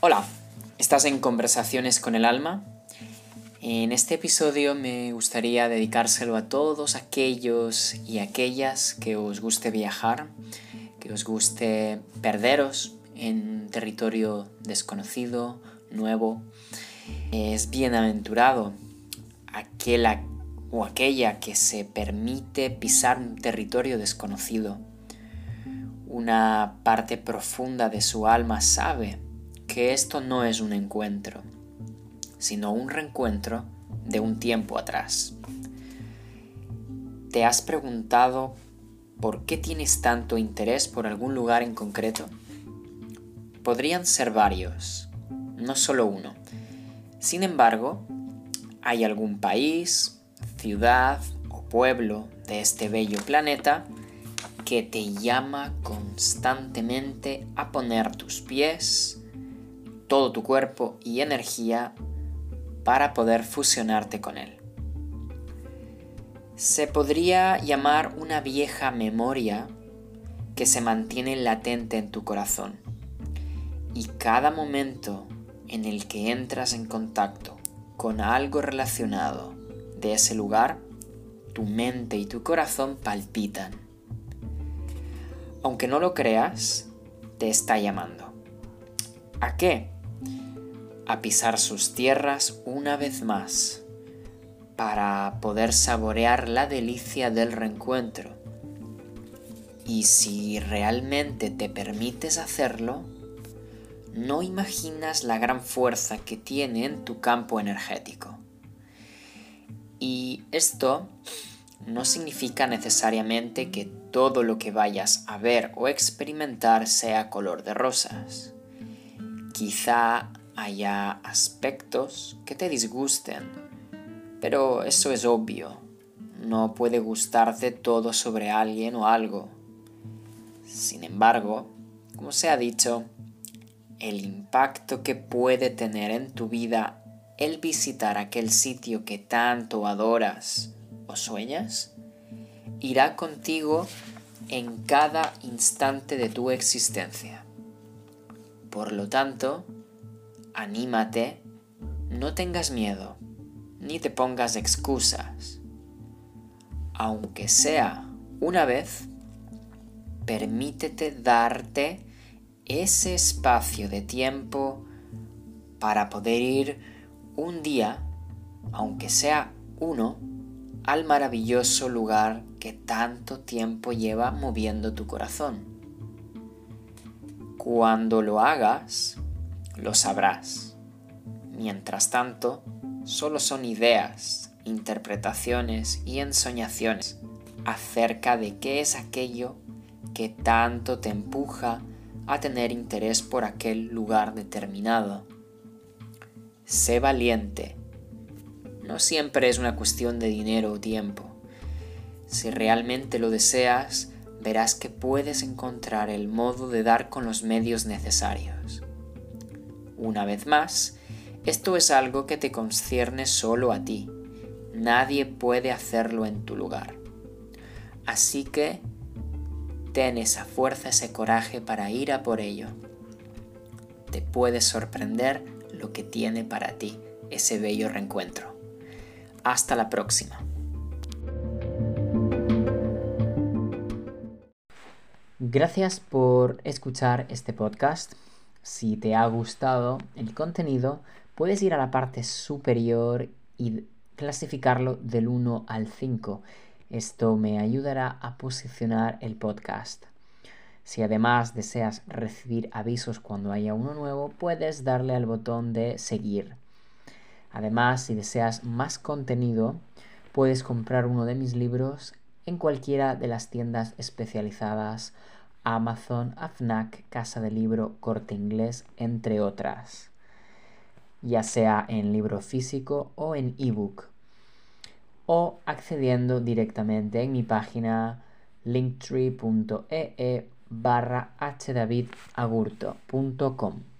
Hola, ¿estás en Conversaciones con el Alma? En este episodio me gustaría dedicárselo a todos aquellos y aquellas que os guste viajar, que os guste perderos en territorio desconocido, nuevo. Es bienaventurado aquel o aquella que se permite pisar un territorio desconocido. Una parte profunda de su alma sabe que esto no es un encuentro, sino un reencuentro de un tiempo atrás. ¿Te has preguntado por qué tienes tanto interés por algún lugar en concreto? Podrían ser varios, no solo uno. Sin embargo, hay algún país, ciudad o pueblo de este bello planeta que te llama constantemente a poner tus pies, todo tu cuerpo y energía para poder fusionarte con él. Se podría llamar una vieja memoria que se mantiene latente en tu corazón. Y cada momento en el que entras en contacto con algo relacionado de ese lugar, tu mente y tu corazón palpitan. Aunque no lo creas, te está llamando. ¿A qué? A pisar sus tierras una vez más para poder saborear la delicia del reencuentro. Y si realmente te permites hacerlo, no imaginas la gran fuerza que tiene en tu campo energético. Y esto no significa necesariamente que todo lo que vayas a ver o experimentar sea color de rosas. Quizá haya aspectos que te disgusten, pero eso es obvio. No puede gustarte todo sobre alguien o algo. Sin embargo, como se ha dicho, el impacto que puede tener en tu vida el visitar aquel sitio que tanto adoras o sueñas, irá contigo en cada instante de tu existencia. Por lo tanto, anímate, no tengas miedo, ni te pongas excusas. Aunque sea una vez, permítete darte ese espacio de tiempo para poder ir un día, aunque sea uno, al maravilloso lugar que tanto tiempo lleva moviendo tu corazón. Cuando lo hagas, lo sabrás. Mientras tanto, solo son ideas, interpretaciones y ensoñaciones acerca de qué es aquello que tanto te empuja a tener interés por aquel lugar determinado. Sé valiente. No siempre es una cuestión de dinero o tiempo. Si realmente lo deseas, verás que puedes encontrar el modo de dar con los medios necesarios. Una vez más, esto es algo que te concierne solo a ti. Nadie puede hacerlo en tu lugar. Así que ten esa fuerza, ese coraje para ir a por ello. Te puede sorprender lo que tiene para ti ese bello reencuentro. Hasta la próxima. Gracias por escuchar este podcast. Si te ha gustado el contenido, puedes ir a la parte superior y clasificarlo del 1 al 5. Esto me ayudará a posicionar el podcast. Si además deseas recibir avisos cuando haya uno nuevo, puedes darle al botón de seguir. Además, si deseas más contenido, puedes comprar uno de mis libros en cualquiera de las tiendas especializadas Amazon, AFNAC, Casa de Libro, Corte Inglés, entre otras, ya sea en libro físico o en ebook, o accediendo directamente en mi página linktree.ee barra hdavidagurto.com.